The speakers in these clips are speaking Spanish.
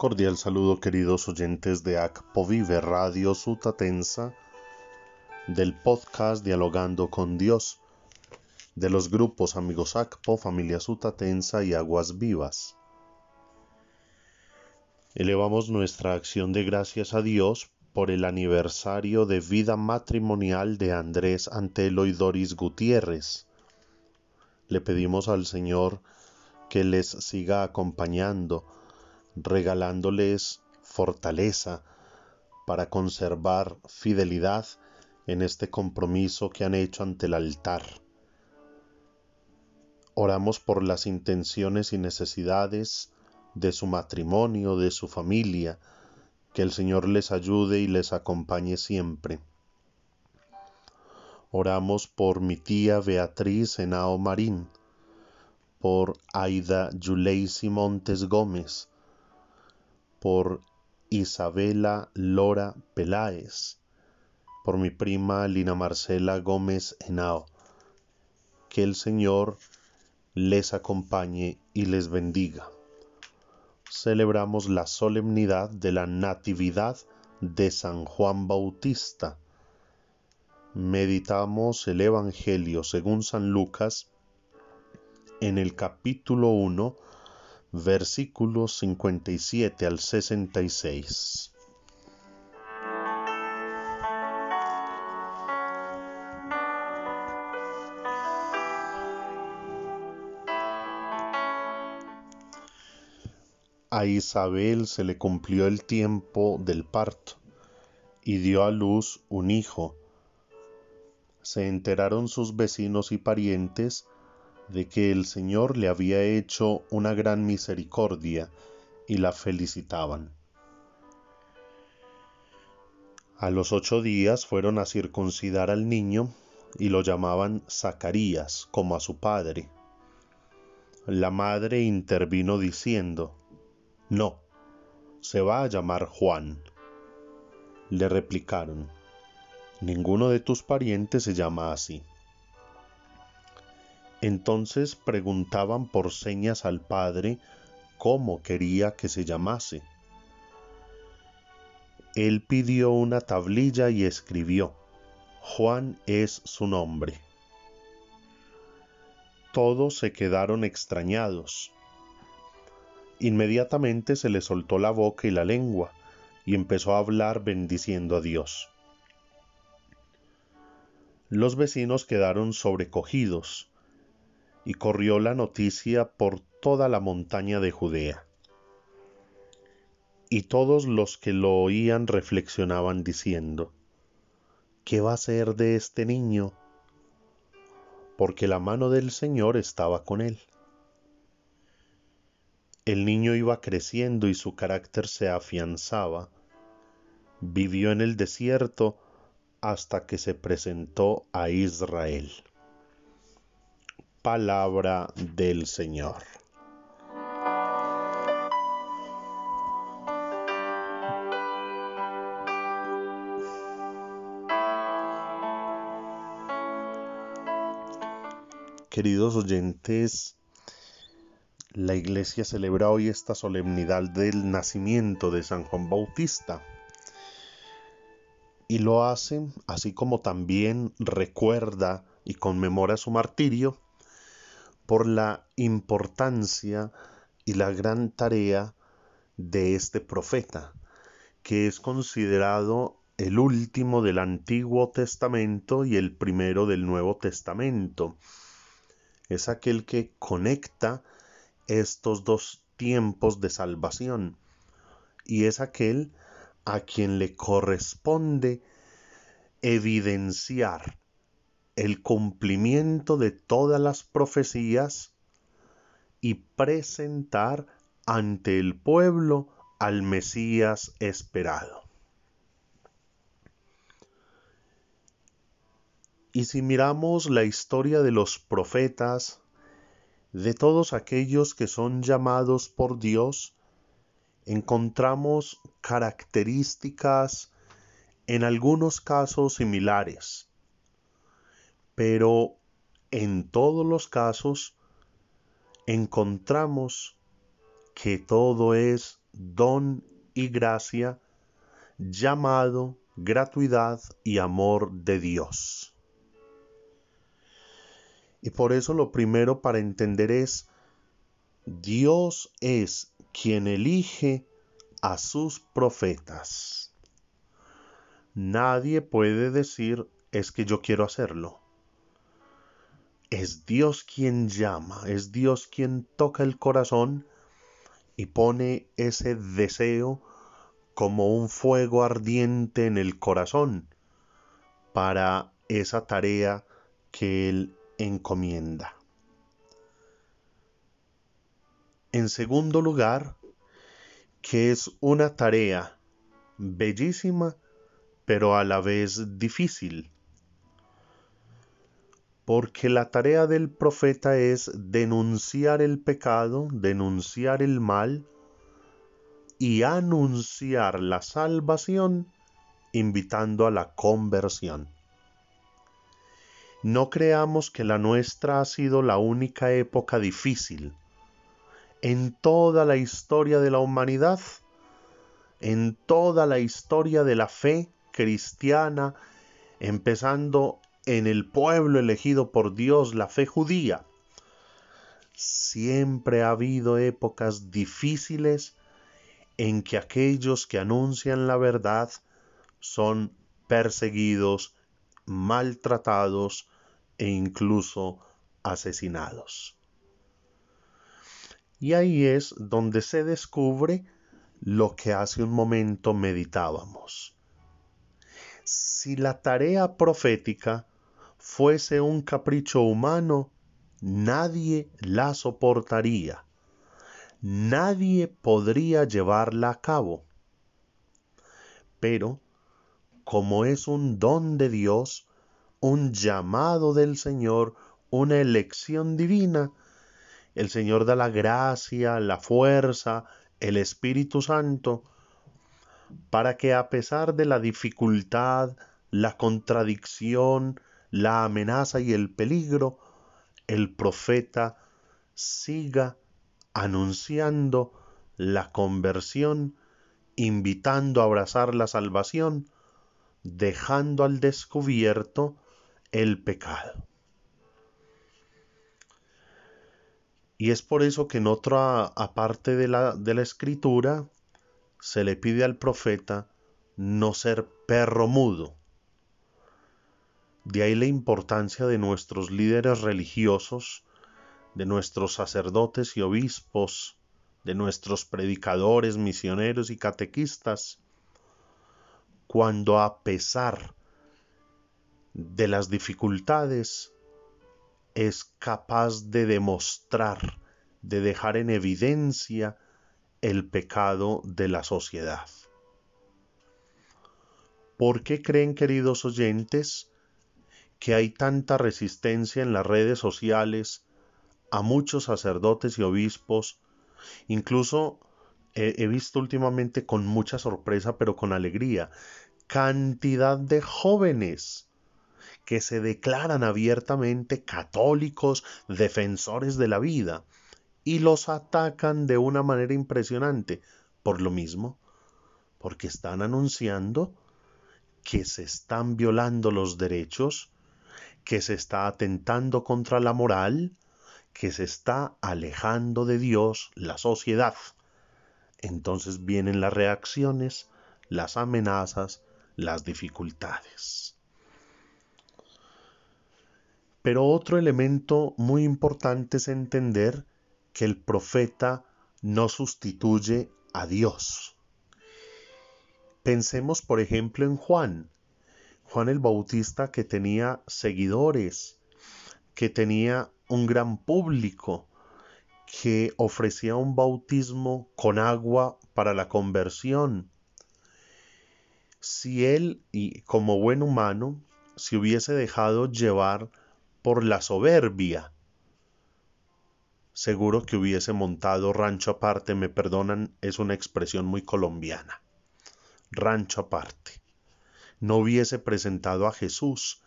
Cordial saludo queridos oyentes de ACPO Vive Radio Sutatensa, del podcast Dialogando con Dios, de los grupos Amigos ACPO, Familia Sutatensa y Aguas Vivas. Elevamos nuestra acción de gracias a Dios por el aniversario de vida matrimonial de Andrés Antelo y Doris Gutiérrez. Le pedimos al Señor que les siga acompañando, regalándoles fortaleza para conservar fidelidad en este compromiso que han hecho ante el altar. Oramos por las intenciones y necesidades de su matrimonio, de su familia, que el Señor les ayude y les acompañe siempre. Oramos por mi tía Beatriz Henao Marín, por Aida Yuleisi Montes Gómez, por Isabela Lora Peláez, por mi prima Lina Marcela Gómez Henao. Que el Señor les acompañe y les bendiga. Celebramos la solemnidad de la Natividad de San Juan Bautista. Meditamos el Evangelio según San Lucas en el capítulo 1 versículos 57 al 66. A Isabel se le cumplió el tiempo del parto y dio a luz un hijo. Se enteraron sus vecinos y parientes de que el Señor le había hecho una gran misericordia y la felicitaban. A los ocho días fueron a circuncidar al niño y lo llamaban Zacarías, como a su padre. La madre intervino diciendo, No, se va a llamar Juan. Le replicaron, Ninguno de tus parientes se llama así. Entonces preguntaban por señas al padre cómo quería que se llamase. Él pidió una tablilla y escribió, Juan es su nombre. Todos se quedaron extrañados. Inmediatamente se le soltó la boca y la lengua, y empezó a hablar bendiciendo a Dios. Los vecinos quedaron sobrecogidos y corrió la noticia por toda la montaña de Judea. Y todos los que lo oían reflexionaban diciendo, ¿qué va a ser de este niño? Porque la mano del Señor estaba con él. El niño iba creciendo y su carácter se afianzaba. Vivió en el desierto hasta que se presentó a Israel. Palabra del Señor. Queridos oyentes, la iglesia celebra hoy esta solemnidad del nacimiento de San Juan Bautista. Y lo hace así como también recuerda y conmemora su martirio por la importancia y la gran tarea de este profeta, que es considerado el último del Antiguo Testamento y el primero del Nuevo Testamento. Es aquel que conecta estos dos tiempos de salvación y es aquel a quien le corresponde evidenciar el cumplimiento de todas las profecías y presentar ante el pueblo al Mesías esperado. Y si miramos la historia de los profetas, de todos aquellos que son llamados por Dios, encontramos características en algunos casos similares pero en todos los casos encontramos que todo es don y gracia, llamado, gratuidad y amor de Dios. Y por eso lo primero para entender es, Dios es quien elige a sus profetas. Nadie puede decir es que yo quiero hacerlo. Es Dios quien llama, es Dios quien toca el corazón y pone ese deseo como un fuego ardiente en el corazón para esa tarea que Él encomienda. En segundo lugar, que es una tarea bellísima, pero a la vez difícil. Porque la tarea del profeta es denunciar el pecado, denunciar el mal y anunciar la salvación invitando a la conversión. No creamos que la nuestra ha sido la única época difícil. En toda la historia de la humanidad, en toda la historia de la fe cristiana, empezando en el pueblo elegido por Dios, la fe judía, siempre ha habido épocas difíciles en que aquellos que anuncian la verdad son perseguidos, maltratados e incluso asesinados. Y ahí es donde se descubre lo que hace un momento meditábamos. Si la tarea profética fuese un capricho humano, nadie la soportaría, nadie podría llevarla a cabo. Pero, como es un don de Dios, un llamado del Señor, una elección divina, el Señor da la gracia, la fuerza, el Espíritu Santo, para que a pesar de la dificultad, la contradicción, la amenaza y el peligro, el profeta siga anunciando la conversión, invitando a abrazar la salvación, dejando al descubierto el pecado. Y es por eso que en otra aparte de la, de la escritura se le pide al profeta no ser perro mudo. De ahí la importancia de nuestros líderes religiosos, de nuestros sacerdotes y obispos, de nuestros predicadores, misioneros y catequistas, cuando a pesar de las dificultades es capaz de demostrar, de dejar en evidencia el pecado de la sociedad. ¿Por qué creen, queridos oyentes, que hay tanta resistencia en las redes sociales a muchos sacerdotes y obispos? Incluso he, visto últimamente con mucha sorpresa, pero con alegría, cantidad de jóvenes que se declaran abiertamente católicos, defensores de la vida, y los atacan de una manera impresionante. Por lo mismo, porque están anunciando que se están violando los derechos, que se está atentando contra la moral, que se está alejando de Dios la sociedad. Entonces vienen las reacciones, las amenazas, las dificultades. Pero otro elemento muy importante es entender que el profeta no sustituye a Dios. Pensemos, por ejemplo, en Juan. Juan el Bautista que tenía seguidores, que tenía un gran público, que ofrecía un bautismo con agua para la conversión, si él, y como buen humano, se hubiese dejado llevar por la soberbia, seguro que hubiese montado rancho aparte, me perdonan, es una expresión muy colombiana. Rancho aparte. No hubiese presentado a Jesús,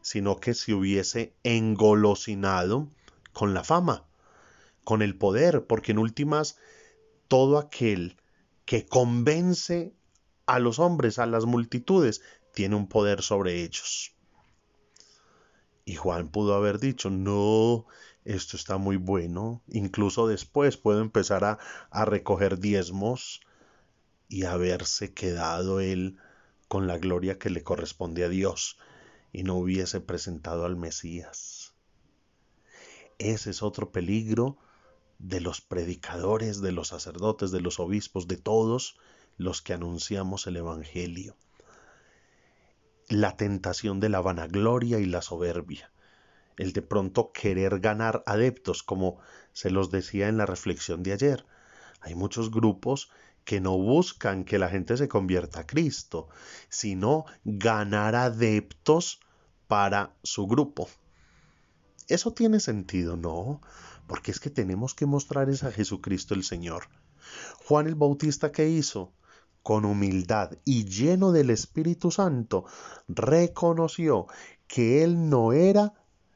sino que se hubiese engolosinado con la fama, con el poder, porque en últimas todo aquel que convence a los hombres, a las multitudes, tiene un poder sobre ellos. Y Juan pudo haber dicho, no, esto está muy bueno, incluso después puedo empezar a, a recoger diezmos y haberse quedado él con la gloria que le corresponde a Dios y no hubiese presentado al Mesías. Ese es otro peligro de los predicadores, de los sacerdotes, de los obispos, de todos los que anunciamos el Evangelio. La tentación de la vanagloria y la soberbia, el de pronto querer ganar adeptos, como se los decía en la reflexión de ayer. Hay muchos grupos que no buscan que la gente se convierta a Cristo, sino ganar adeptos para su grupo. ¿Eso tiene sentido? No, porque es que tenemos que mostrarles a Jesucristo el Señor. Juan el Bautista, ¿qué hizo? Con humildad y lleno del Espíritu Santo, reconoció que él no era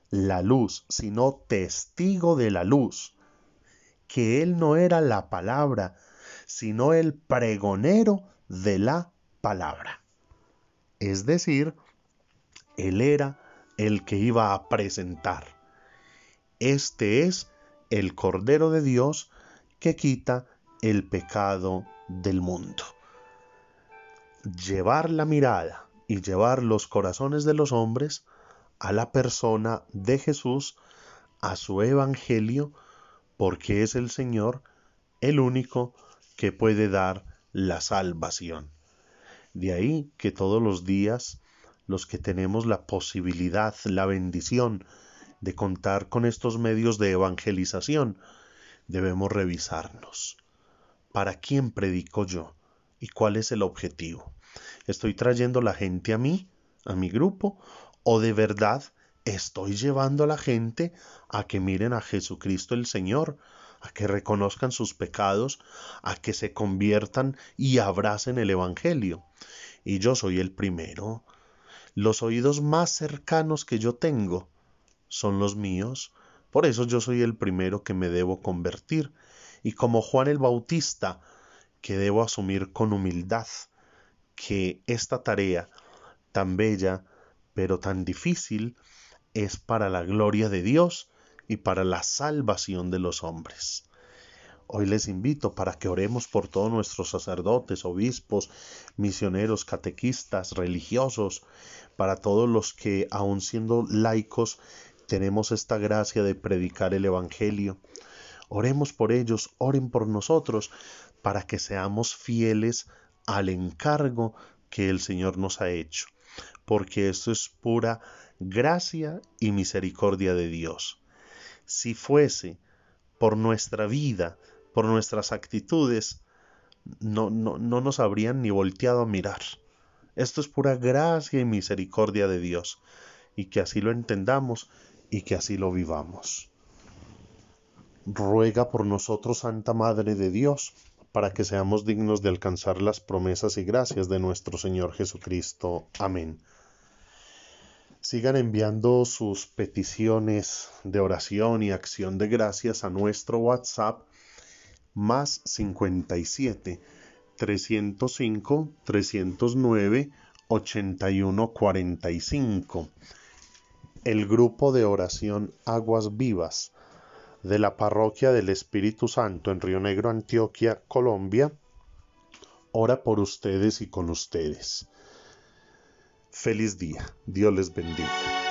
la luz, sino testigo de la luz, que él no era la palabra, sino el pregonero de la palabra. Es decir, él era el que iba a presentar. Este es el Cordero de Dios que quita el pecado del mundo. Llevar la mirada y llevar los corazones de los hombres a la persona de Jesús, a su evangelio, porque es el Señor el único que puede dar la salvación. De ahí que todos los días los que tenemos la posibilidad, la bendición de contar con estos medios de evangelización, debemos revisarnos. ¿Para quién predico yo? ¿Y cuál es el objetivo? ¿Estoy trayendo la gente a mí, a mi grupo? ¿O de verdad estoy llevando a la gente a que miren a Jesucristo el Señor, a que reconozcan sus pecados, a que se conviertan y abracen el Evangelio. Y yo soy el primero. Los oídos más cercanos que yo tengo son los míos. Por eso yo soy el primero que me debo convertir. Y como Juan el Bautista, que debo asumir con humildad que esta tarea tan bella, pero tan difícil, es para la gloria de Dios y para la salvación de los hombres. Hoy les invito para que oremos por todos nuestros sacerdotes, obispos, misioneros, catequistas, religiosos, para todos los que, aun siendo laicos, tenemos esta gracia de predicar el Evangelio. Oremos por ellos, oren por nosotros, para que seamos fieles al encargo que el Señor nos ha hecho, porque esto es pura gracia y misericordia de Dios si fuese por nuestra vida, por nuestras actitudes, no, no, no nos habrían ni volteado a mirar. Esto es pura gracia y misericordia de Dios, y que así lo entendamos y que así lo vivamos. Ruega por nosotros, Santa Madre de Dios, para que seamos dignos de alcanzar las promesas y gracias de nuestro Señor Jesucristo. Amén. Sigan enviando sus peticiones de oración y acción de gracias a nuestro WhatsApp más 57 305 309 8145. El grupo de oración Aguas Vivas de la Parroquia del Espíritu Santo en Río Negro, Antioquia, Colombia, ora por ustedes y con ustedes. Feliz día. Dios les bendiga.